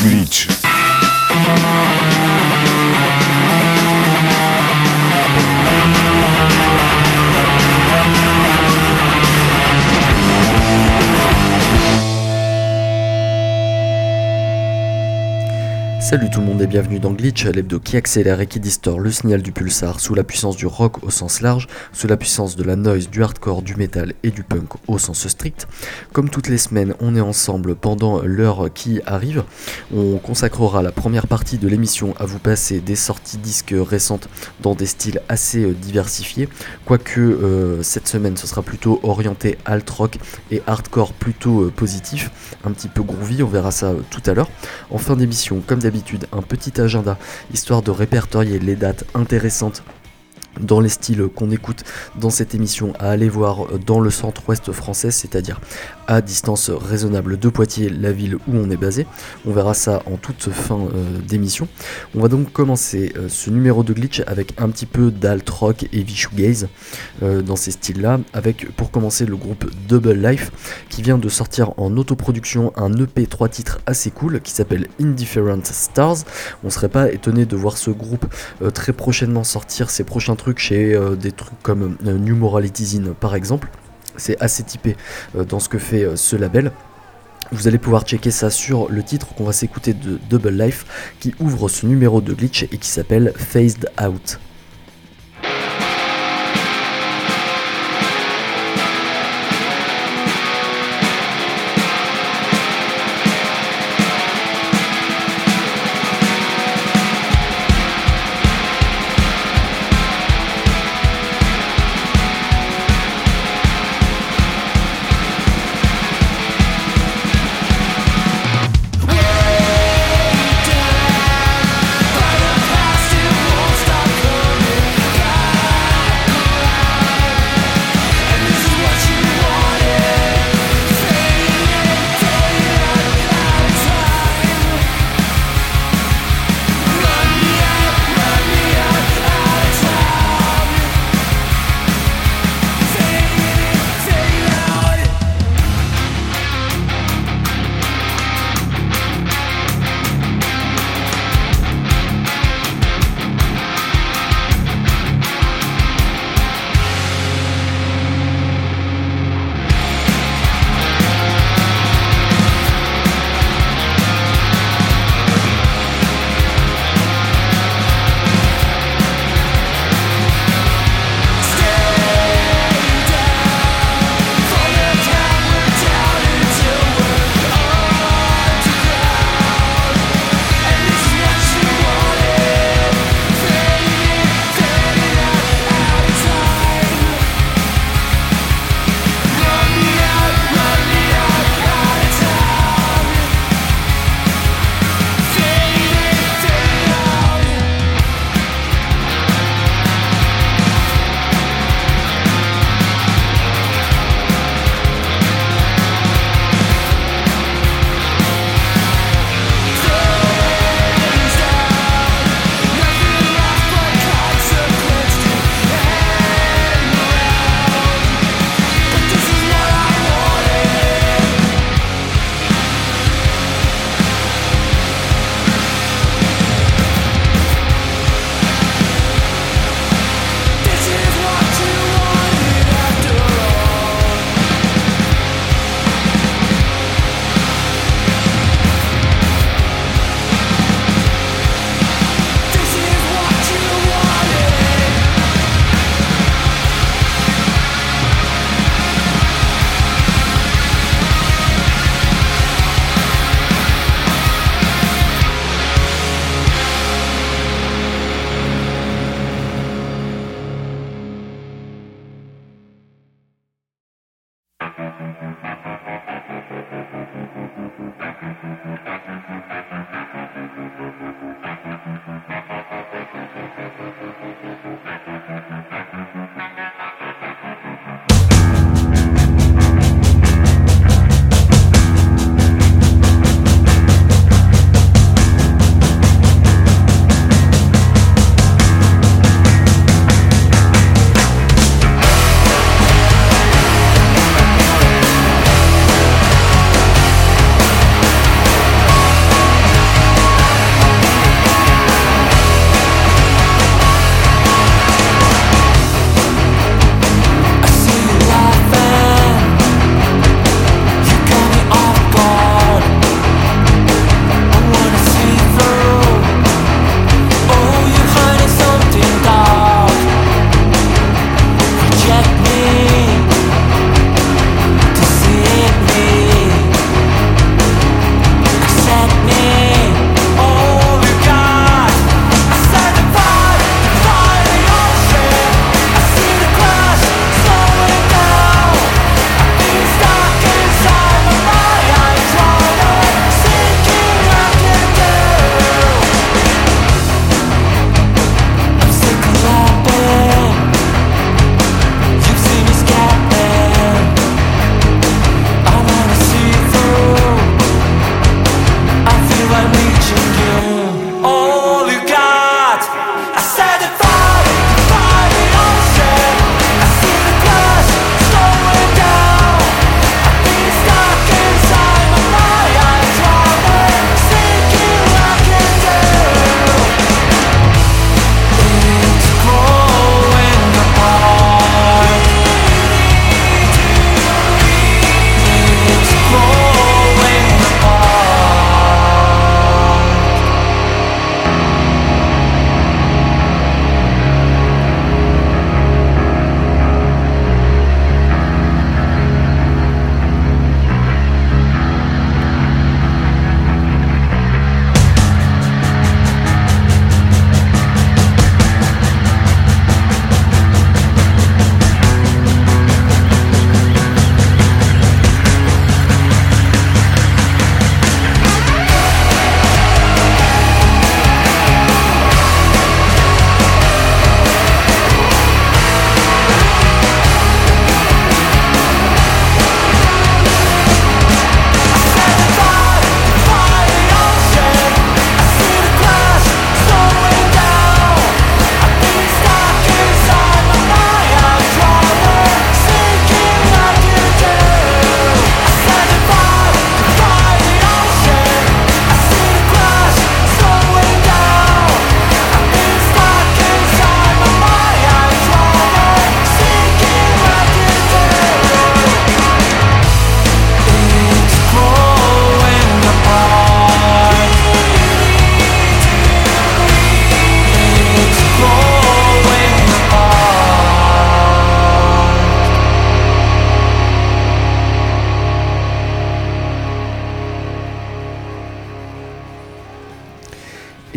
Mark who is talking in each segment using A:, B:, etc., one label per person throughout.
A: Glitch.
B: Salut tout le monde et bienvenue dans Glitch, l'hebdo qui accélère et qui distord le signal du pulsar sous la puissance du rock au sens large, sous la puissance de la noise, du hardcore, du metal et du punk au sens strict. Comme toutes les semaines, on est ensemble pendant l'heure qui arrive. On consacrera la première partie de l'émission à vous passer des sorties disques récentes dans des styles assez euh, diversifiés, quoique euh, cette semaine ce sera plutôt orienté alt rock et hardcore plutôt euh, positif, un petit peu groovy, on verra ça tout à l'heure. En fin d'émission, comme d'habitude, un petit agenda histoire de répertorier les dates intéressantes dans les styles qu'on écoute dans cette émission. À aller voir dans le centre-ouest français, c'est-à-dire distance raisonnable de Poitiers, la ville où on est basé. On verra ça en toute fin euh, d'émission. On va donc commencer euh, ce numéro de glitch avec un petit peu d'alt rock et shoegaze euh, dans ces styles-là, avec pour commencer le groupe Double Life qui vient de sortir en autoproduction un EP 3 titres assez cool qui s'appelle Indifferent Stars. On serait pas étonné de voir ce groupe euh, très prochainement sortir ses prochains trucs chez des trucs comme New Morality Zine par exemple. C'est assez typé euh, dans ce que fait euh, ce label. Vous allez pouvoir checker ça sur le titre qu'on va s'écouter de Double Life qui ouvre ce numéro de glitch et qui s'appelle Phased Out.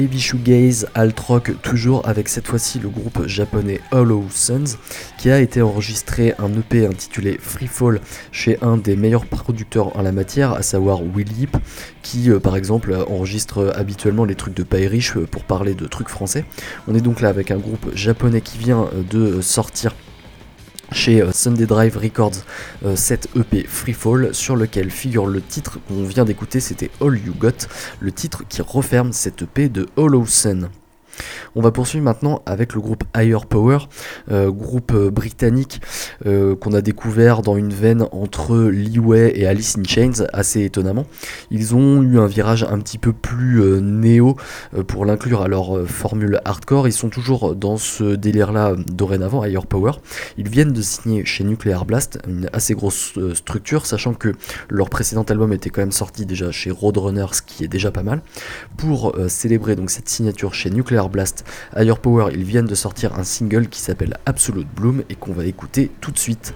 C: Heavy Shoegaze, alt rock, toujours avec cette fois-ci le groupe japonais Hollow Suns, qui a été enregistré un EP intitulé Free Fall chez un des meilleurs producteurs en la matière, à savoir Will qui euh, par exemple enregistre habituellement les trucs de Payrich euh, pour parler de trucs français. On est donc là avec un groupe japonais qui vient euh, de sortir chez Sunday Drive Records cette EP Freefall sur lequel figure le titre qu'on vient d'écouter, c'était All You Got, le titre qui referme cette EP de Hollow Sun. On va poursuivre maintenant avec le groupe Higher Power, euh, groupe euh, britannique euh, qu'on a découvert dans une veine entre Leeway et Alice in Chains, assez étonnamment. Ils ont eu un virage un petit peu plus néo pour l'inclure à leur formule hardcore. Ils sont toujours dans ce délire-là dorénavant, Higher Power. Ils viennent de signer chez Nuclear Blast, une assez grosse structure, sachant que leur précédent album était quand même sorti déjà chez Roadrunner, ce qui est déjà pas mal. Pour célébrer donc cette signature chez Nuclear Blast, Higher Power, ils viennent de sortir un single qui s'appelle Absolute Bloom et qu'on va écouter tout de suite.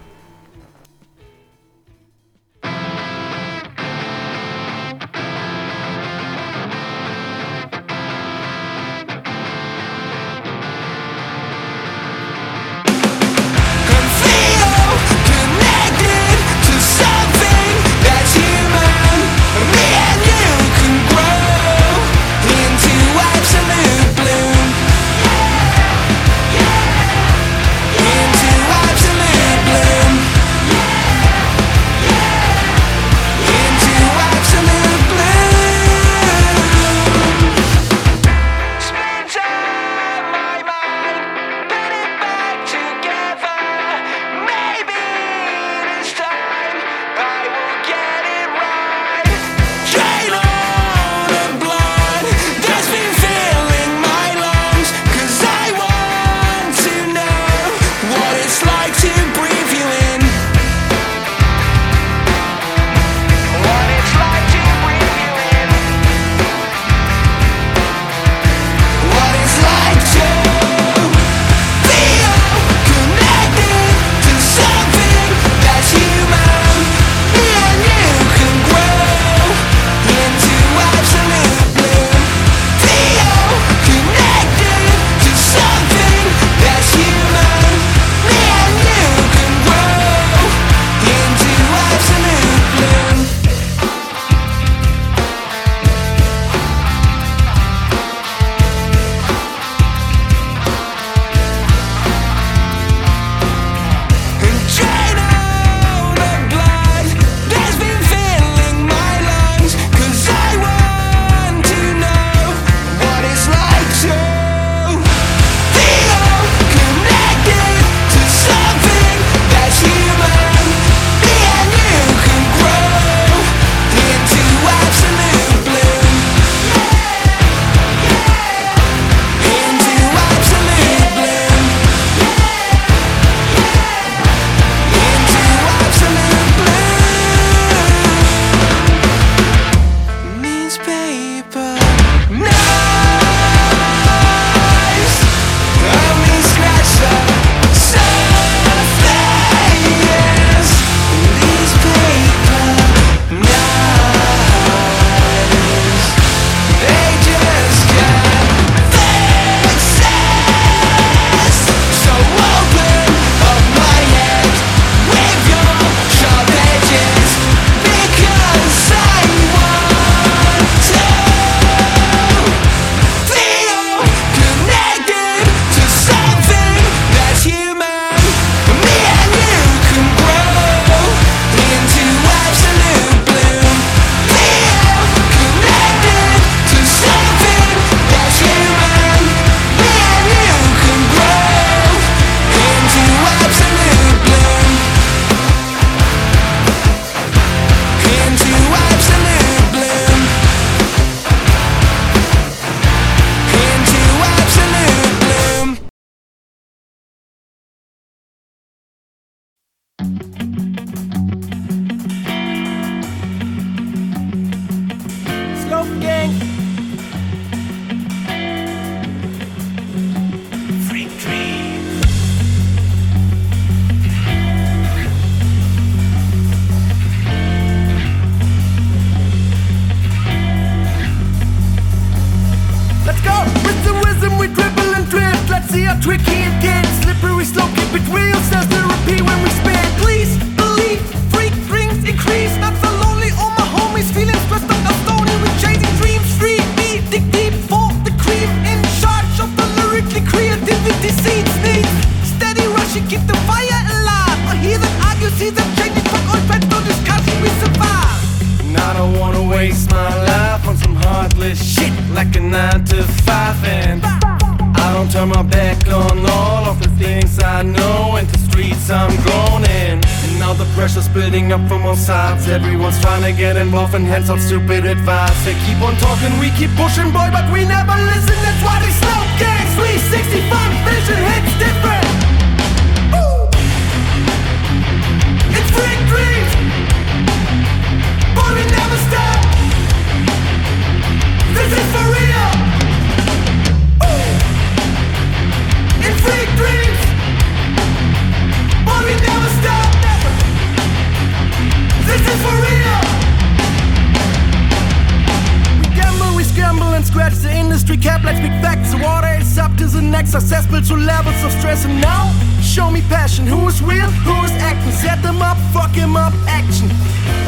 D: Building up from all sides. Everyone's trying to get involved and hands out stupid advice. They keep on talking, we keep pushing boy but we never listen. That's why they slow gangs 360 fun vision hits different
A: passion. Who is real? Who is acting? Set them up, fuck him up, action.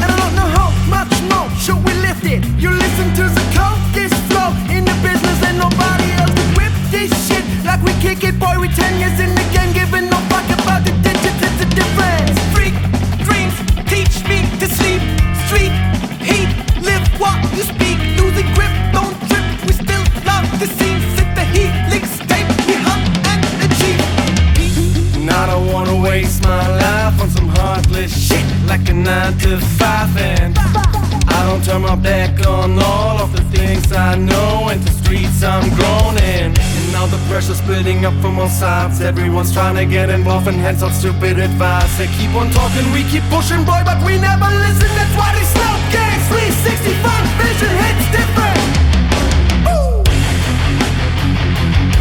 A: And I don't know how much more should we lift it. You listen to the code, this flow in the business and nobody else will whip this shit like we kick it, boy. We ten years in
D: I'm grown in And now the pressure's building up from all sides Everyone's trying to get involved and hands out stupid advice They keep on talking, we keep pushing boy but we never listen That's why they slow games, 360 fun vision hits different.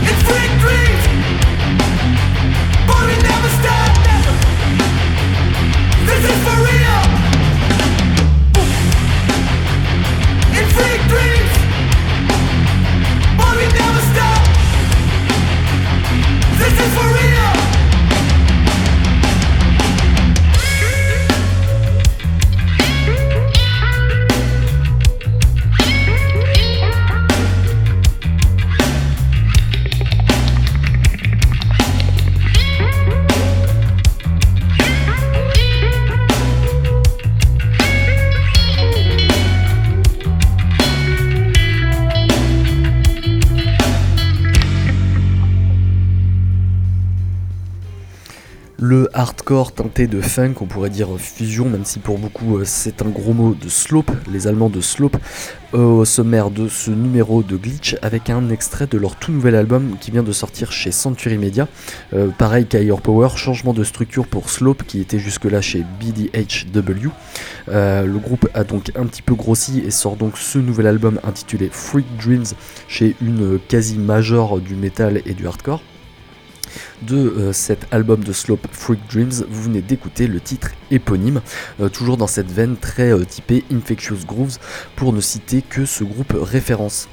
D: It's freak dreams but we never stop. This is for real. In freak looking for
B: hardcore teinté de funk, on pourrait dire fusion, même si pour beaucoup euh, c'est un gros mot de Slope, les Allemands de Slope, euh, au sommaire de ce numéro de Glitch avec un extrait de leur tout nouvel album qui vient de sortir chez Century Media. Euh, pareil qu'Higher Power, changement de structure pour Slope qui était jusque-là chez BDHW. Le groupe a donc un petit peu grossi et sort donc ce nouvel album intitulé Freak Dreams chez une quasi-major du metal et du hardcore de euh, cet album de Slope Freak Dreams, vous venez d'écouter le titre éponyme, euh, toujours dans cette veine très euh, typée Infectious Grooves, pour ne citer que ce groupe référence.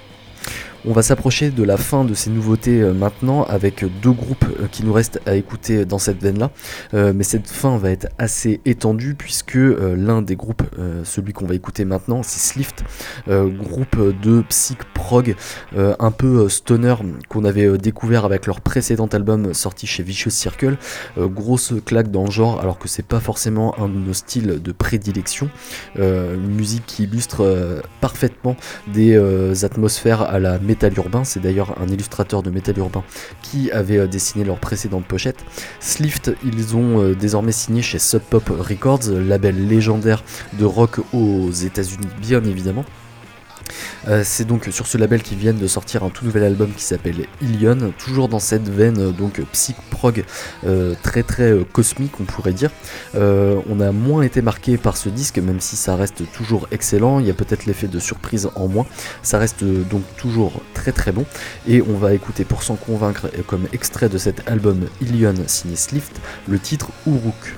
B: On va s'approcher de la fin de ces nouveautés euh, maintenant avec deux groupes euh, qui nous restent à écouter dans cette veine-là. Euh, mais cette fin va être assez étendue puisque l'un des groupes, celui qu'on va écouter maintenant, c'est Slift, groupe de psych prog un peu stoner qu'on avait découvert avec leur précédent album sorti chez Vicious Circle. Grosse claque dans le genre alors que c'est pas forcément un de nos styles de prédilection. Une musique qui illustre parfaitement des atmosphères à la métal urbain. C'est d'ailleurs un illustrateur de métal urbain qui avait euh, dessiné leur précédente pochette. Slift, ils ont euh, désormais signé chez Sub Pop Records, label légendaire de rock aux États-Unis, bien évidemment. Euh, c'est donc sur ce label qu'ils viennent de sortir un tout nouvel album qui s'appelle Ilion, toujours dans cette veine euh, donc psych prog euh, très très cosmique on pourrait dire. On a moins été marqué par ce disque même si ça reste toujours excellent, il y a peut-être l'effet de surprise en moins, ça reste donc toujours très très bon et on va écouter pour s'en convaincre comme extrait de cet album Ilion signé Slift le titre Uruk.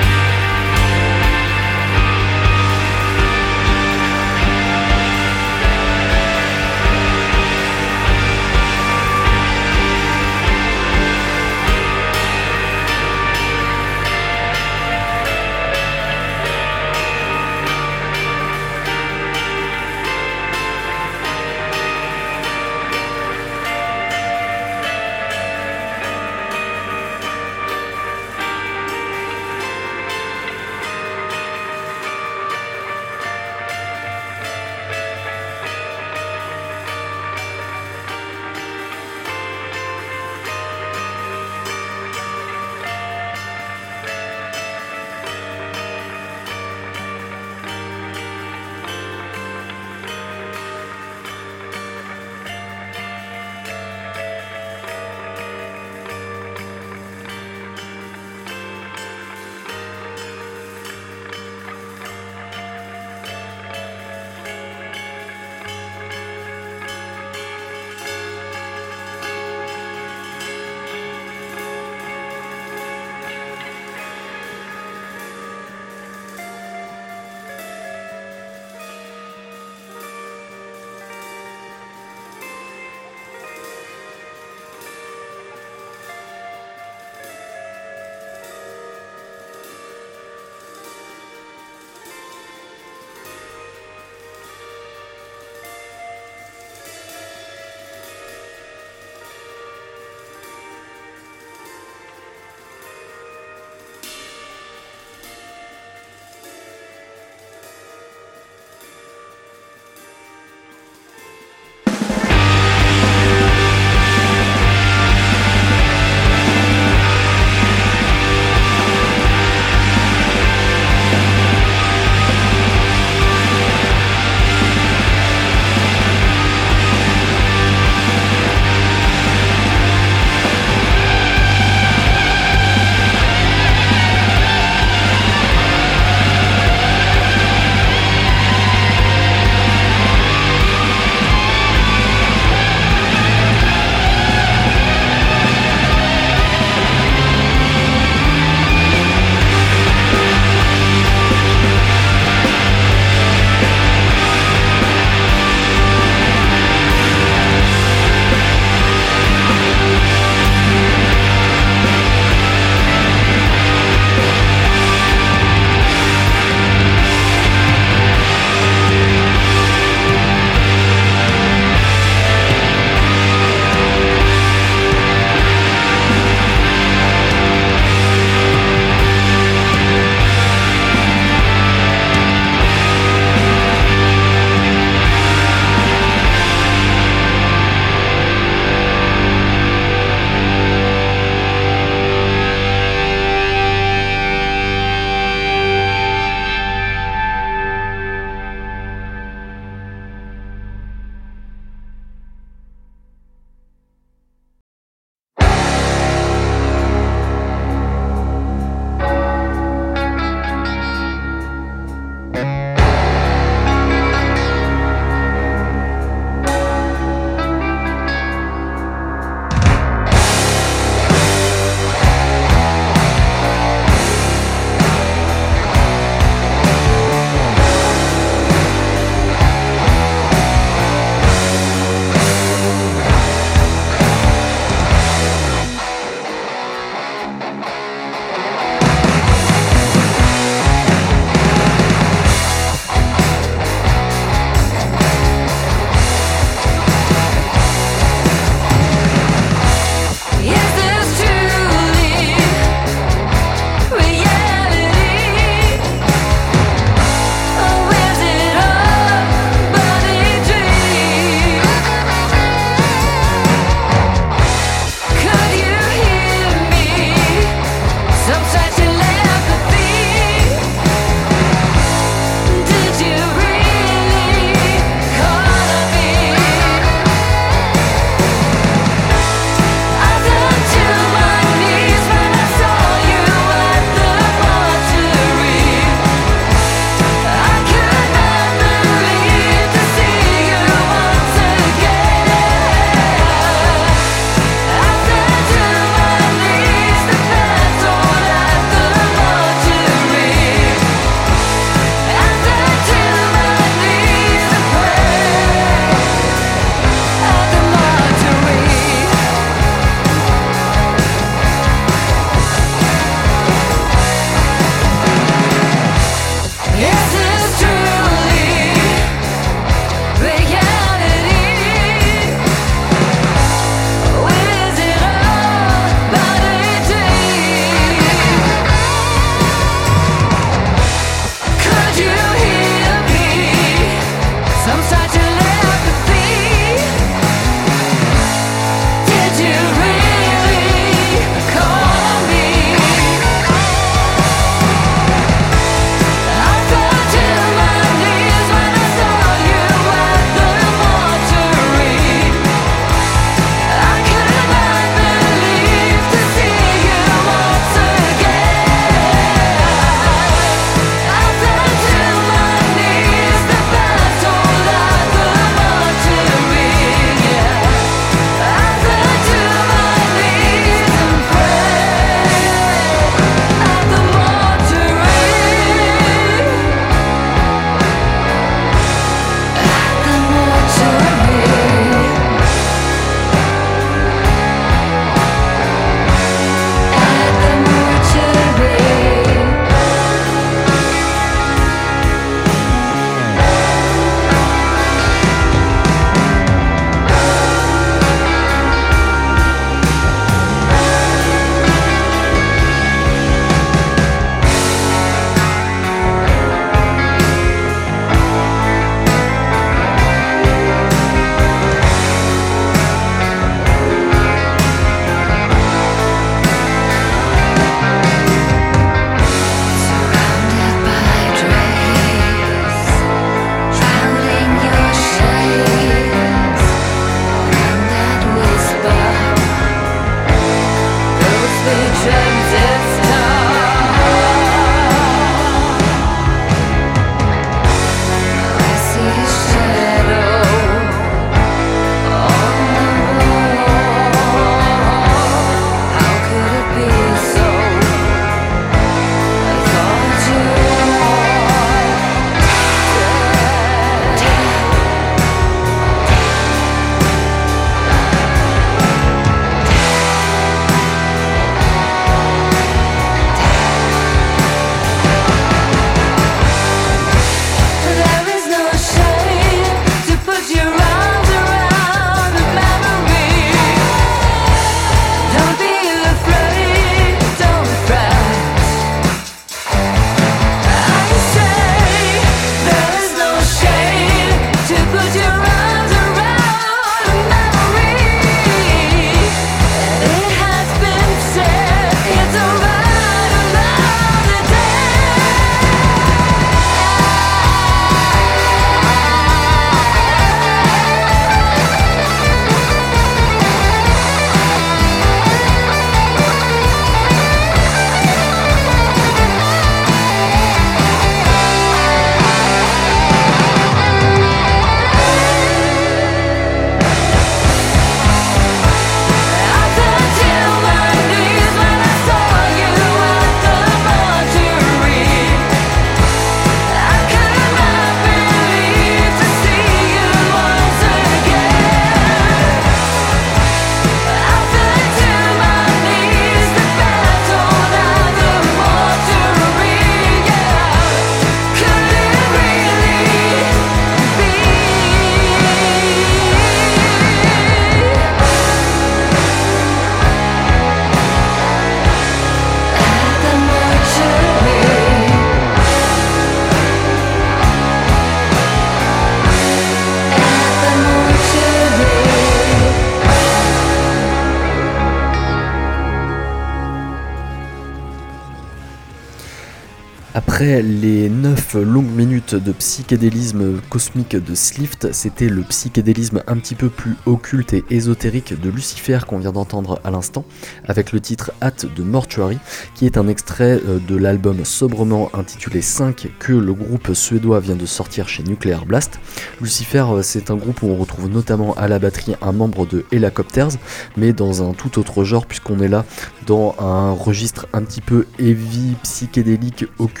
B: Après les 9 longues minutes de psychédélisme cosmique de Slift, c'était le psychédélisme un petit peu plus occulte et ésotérique de Lucifer qu'on vient d'entendre à l'instant, avec le titre Hâte de Mortuary, qui est un extrait euh, de l'album sobrement intitulé 5 que le groupe suédois vient de sortir chez Nuclear Blast. Lucifer, euh, c'est un groupe où on retrouve notamment à la batterie un membre de Helicopters, mais dans un tout autre genre, puisqu'on est là dans un registre un petit peu heavy, psychédélique, occulte,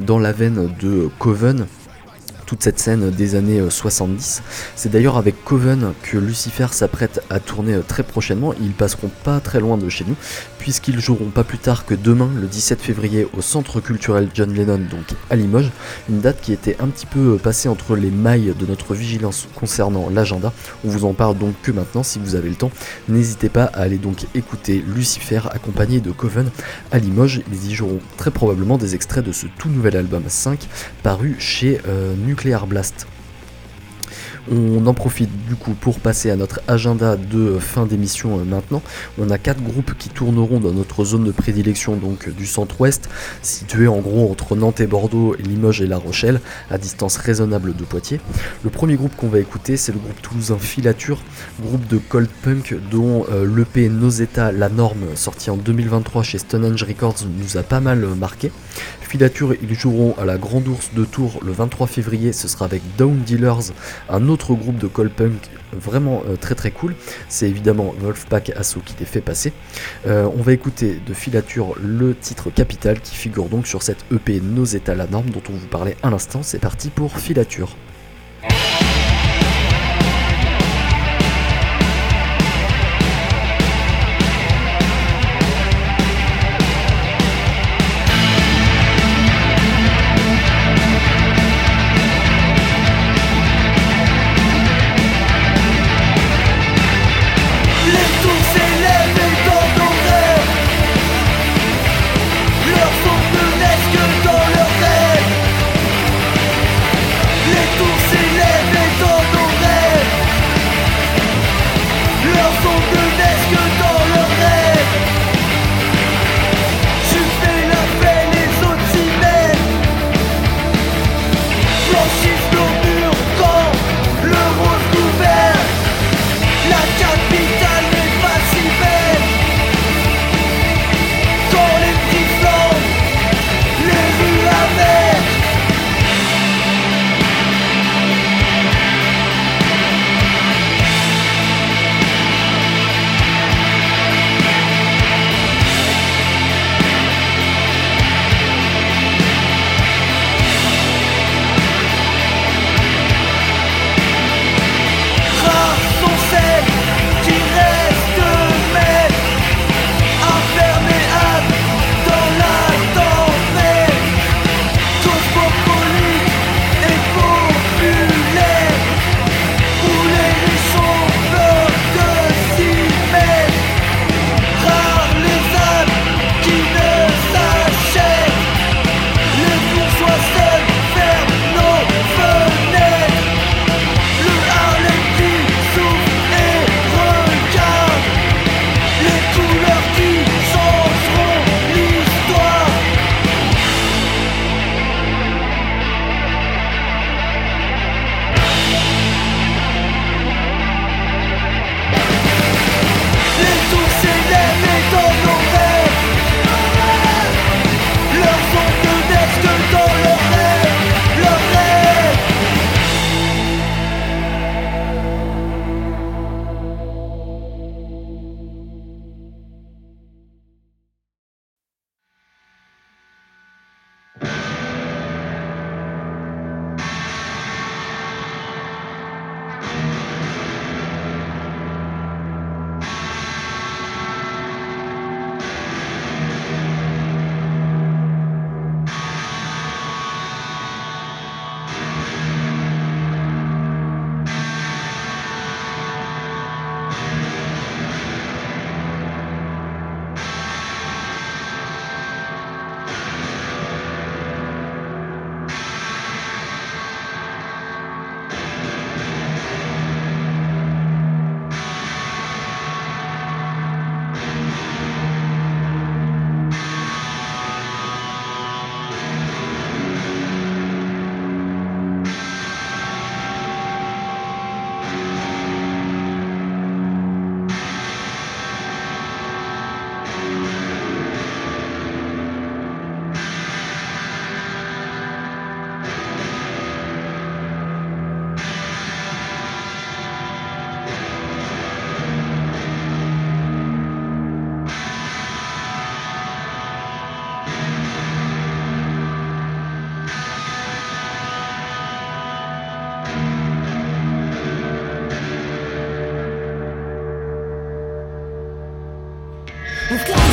B: dans la veine de Coven toute cette scène des années 70. Euh, C'est d'ailleurs avec Coven que Lucifer s'apprête à tourner euh, très prochainement. Ils passeront pas très loin de chez nous, puisqu'ils joueront pas plus tard que demain, le 17 février, au Centre culturel John Lennon, donc à Limoges. Une date qui était un petit peu euh, passée entre les mailles de notre vigilance concernant l'agenda. On vous en parle donc que maintenant, si vous avez le temps. N'hésitez pas à aller donc écouter Lucifer accompagné de Coven à Limoges. Ils y joueront très probablement des extraits de ce tout nouvel album 5 paru chez Nuclear Blast. On en profite du coup pour passer à notre agenda de fin d'émission euh, maintenant. On a quatre groupes qui tourneront dans notre zone de prédilection donc du centre-ouest, situé en gros entre Nantes et Bordeaux, Limoges et La Rochelle, à distance raisonnable de Poitiers. Le premier groupe qu'on va écouter, c'est le groupe toulousain Filature, groupe de cold punk dont euh, l'EP Noseta La Norme, sorti en 2023 chez Stonehenge Records, nous a pas mal euh, marqué. Filature, ils joueront à la Grande Ourse de Tours le 23 février, ce sera avec Down Dealers, un autre groupe de cold punk vraiment euh, très très cool. C'est évidemment Wolfpack Asso qui les fait passer. Euh, on va écouter de Filature le titre Capital qui figure donc sur cette EP Nos états la norme dont on vous parlait à l'instant. C'est parti pour Filature. We've got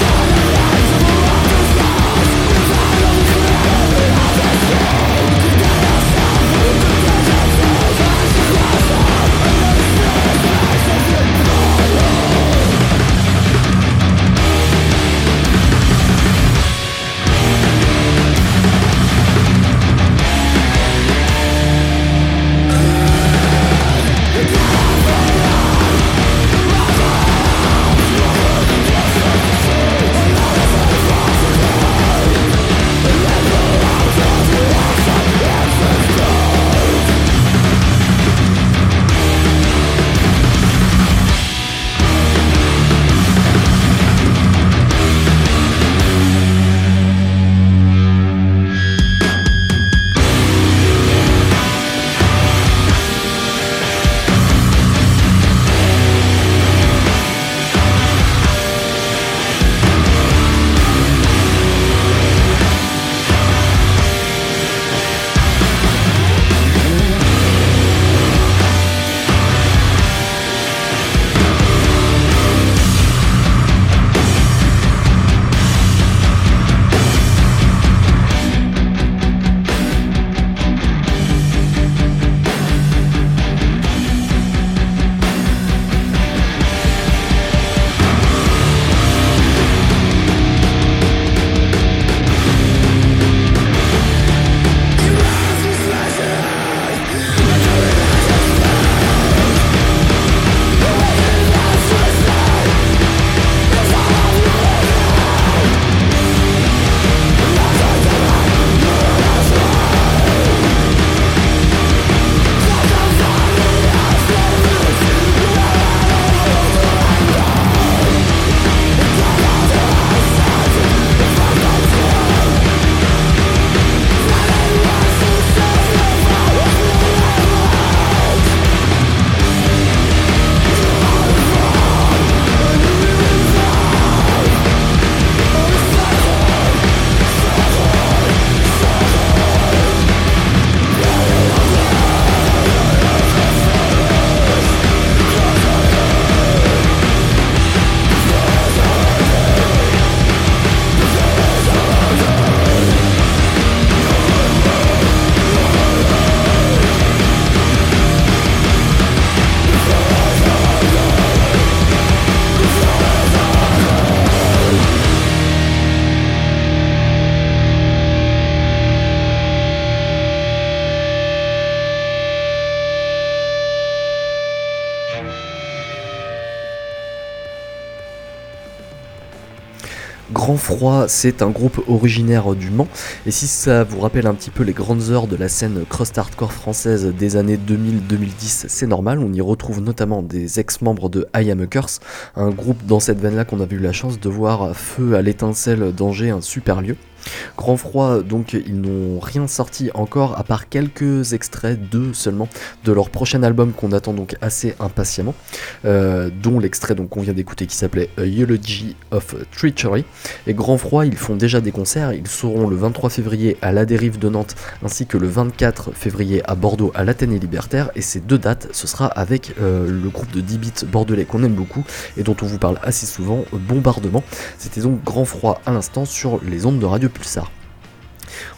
B: Froid, c'est un groupe originaire du Mans, et si ça vous rappelle un petit peu les grandes heures de la scène crust hardcore française des années 2000-2010, c'est normal, on y retrouve notamment des ex-membres de I Am a un groupe dans cette veine-là qu'on a eu la chance de voir feu à l'étincelle d'Angers, un super lieu. Grand froid, donc ils n'ont rien sorti encore à part quelques extraits, deux seulement, de leur prochain album qu'on attend donc assez impatiemment, euh, dont l'extrait qu'on vient d'écouter qui s'appelait Eulogy of Treachery. Et Grand froid, ils font déjà des concerts, ils seront le 23 février à la dérive de Nantes ainsi que le 24 février à Bordeaux à l'Athénée Libertaire. Et ces deux dates, ce sera avec euh, le groupe de 10 bits bordelais qu'on aime beaucoup et dont on vous parle assez souvent, Bombardement. C'était donc Grand froid à l'instant sur les ondes de Radio Pulsar.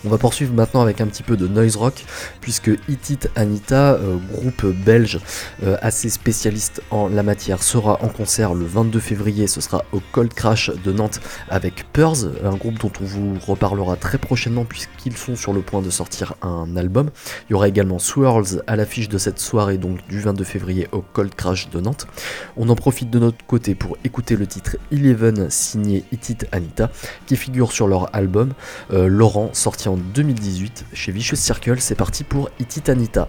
B: On va poursuivre maintenant avec un petit peu de noise rock, puisque Itit Anita, euh, groupe belge euh, assez spécialiste en la matière, sera en concert le 22 février. Ce sera au Cold Crash de Nantes avec Purs, un groupe dont on vous reparlera très prochainement, puisqu'ils sont sur le point de sortir un album. Il y aura également Swirls à l'affiche de cette soirée, donc du 22 février au Cold Crash de Nantes. On en profite de notre côté pour écouter le titre Eleven signé Itit Anita, qui figure sur leur album. Euh, Laurent sorti en 2018 chez Vicious Circle. C'est parti pour Ititanita.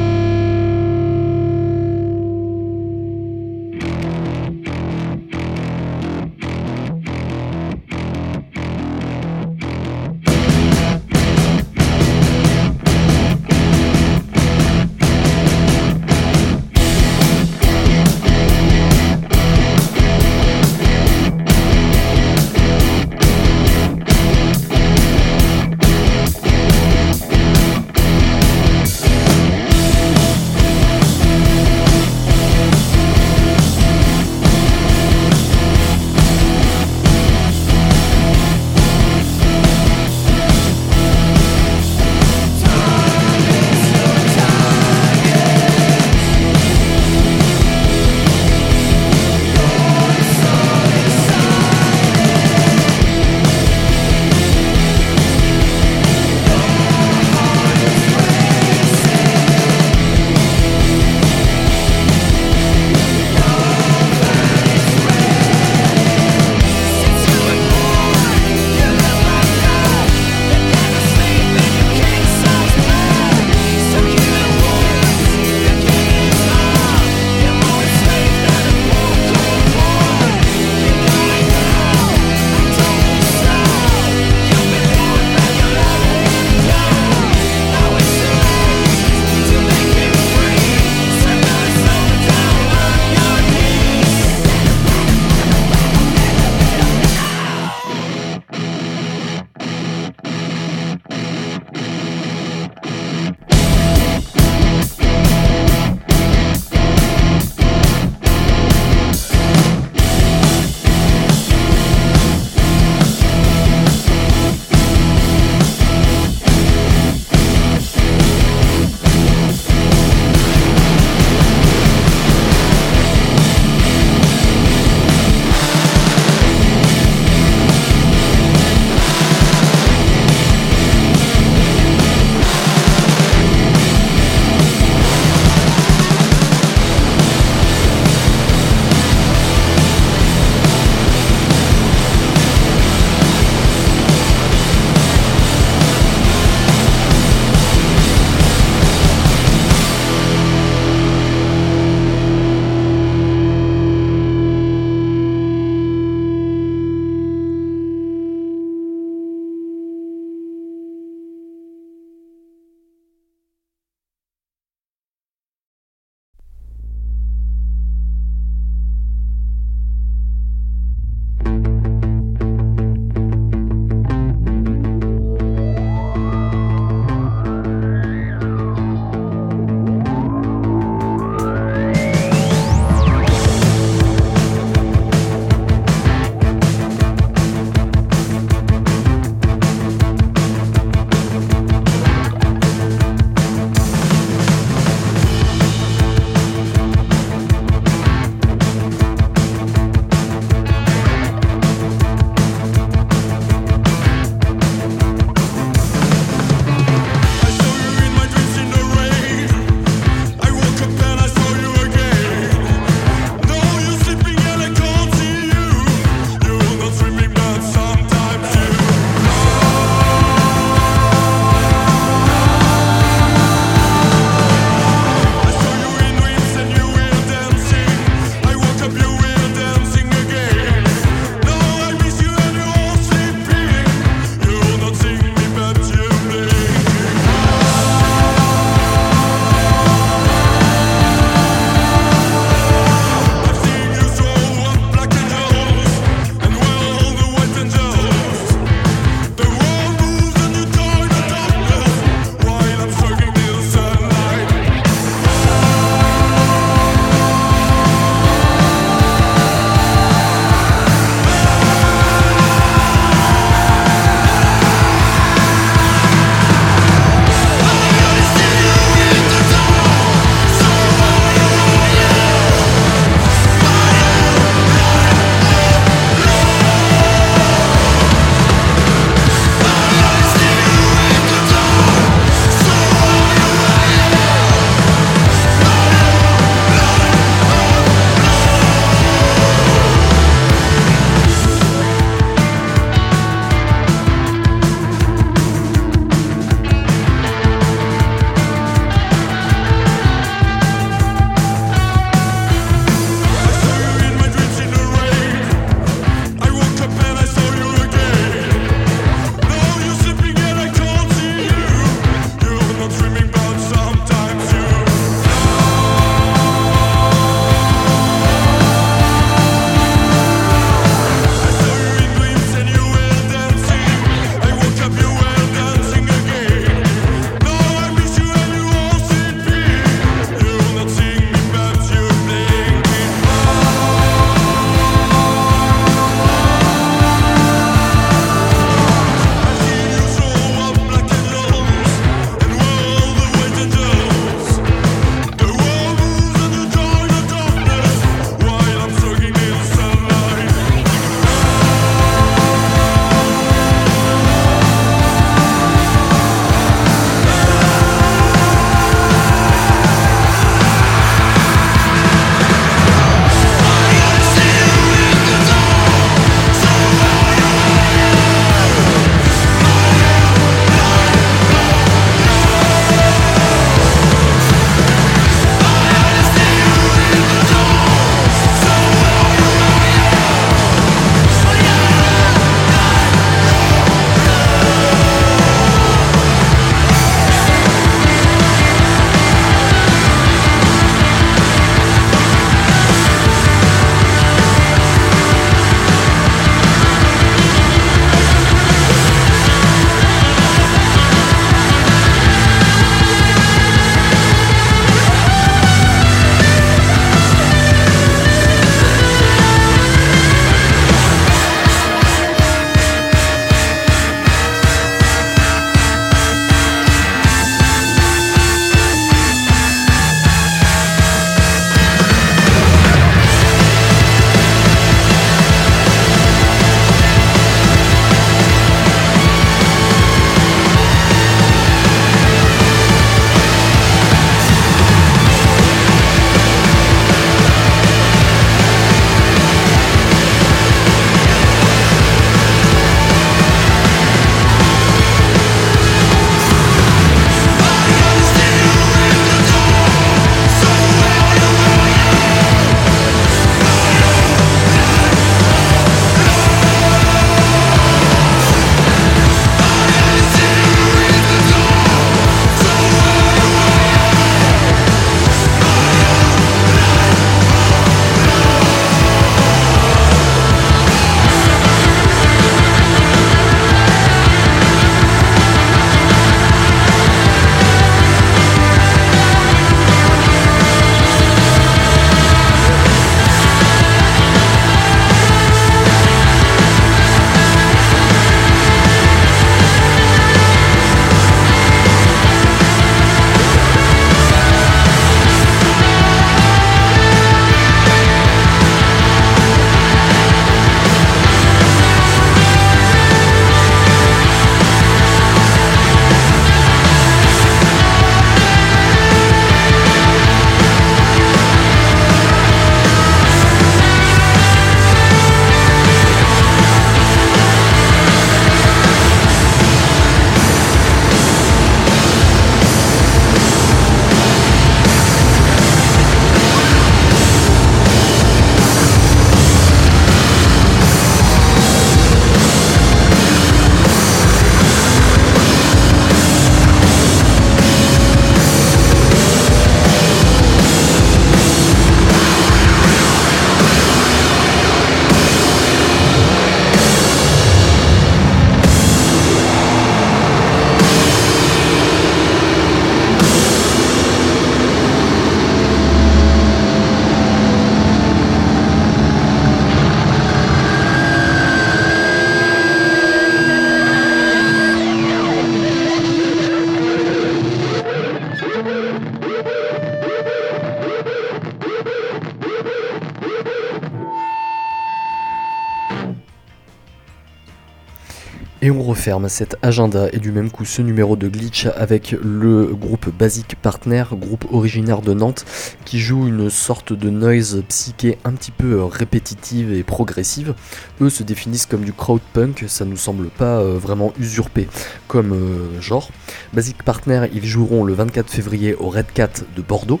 B: Et on referme cet agenda et du même coup ce numéro de Glitch avec le groupe Basic Partner, groupe originaire de Nantes, qui joue une sorte de noise psyché un petit peu répétitive et progressive. Eux se définissent comme du crowd punk, ça nous semble pas euh, vraiment usurpé comme euh, genre. Basic Partner, ils joueront le 24 février au Red Cat de Bordeaux.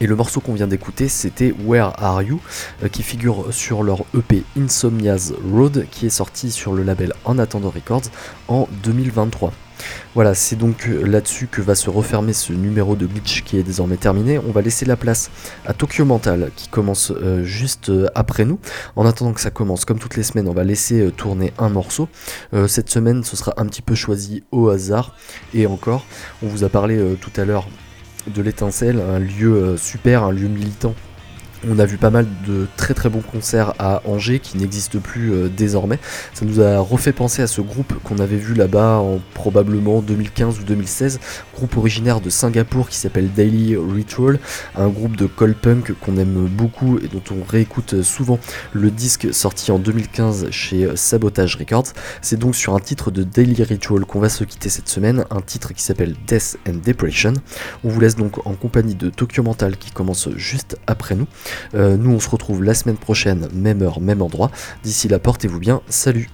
B: Et le morceau qu'on vient d'écouter, c'était Where Are You, euh, qui figure sur leur EP Insomnia's Road, qui est sorti sur le label En Attendant Records en 2023. Voilà, c'est donc euh, là-dessus que va se refermer ce numéro de Glitch qui est désormais terminé. On va laisser la place à Tokyo Mental qui commence euh, juste après nous. En attendant que ça commence, comme toutes les semaines, on va laisser tourner un morceau. cette semaine, ce sera un petit peu choisi au hasard. Et encore, on vous a parlé tout à l'heure de l'étincelle, un lieu euh, super, un lieu militant on a vu pas mal de très très bons concerts à Angers qui n'existent plus euh, désormais. Ça nous a refait penser à ce groupe qu'on avait vu là-bas en probablement 2015 ou 2016, groupe originaire de Singapour qui s'appelle Daily Ritual, un groupe de call punk qu'on aime beaucoup et dont on réécoute souvent le disque sorti en 2015 chez Sabotage Records. C'est donc sur un titre de Daily Ritual qu'on va se quitter cette semaine, un titre qui s'appelle Death and Depression. On vous laisse donc en compagnie de Tokyo Mental qui commence juste après nous. Euh, nous, on se retrouve la semaine prochaine, même heure, même endroit. D'ici là, portez-vous bien. Salut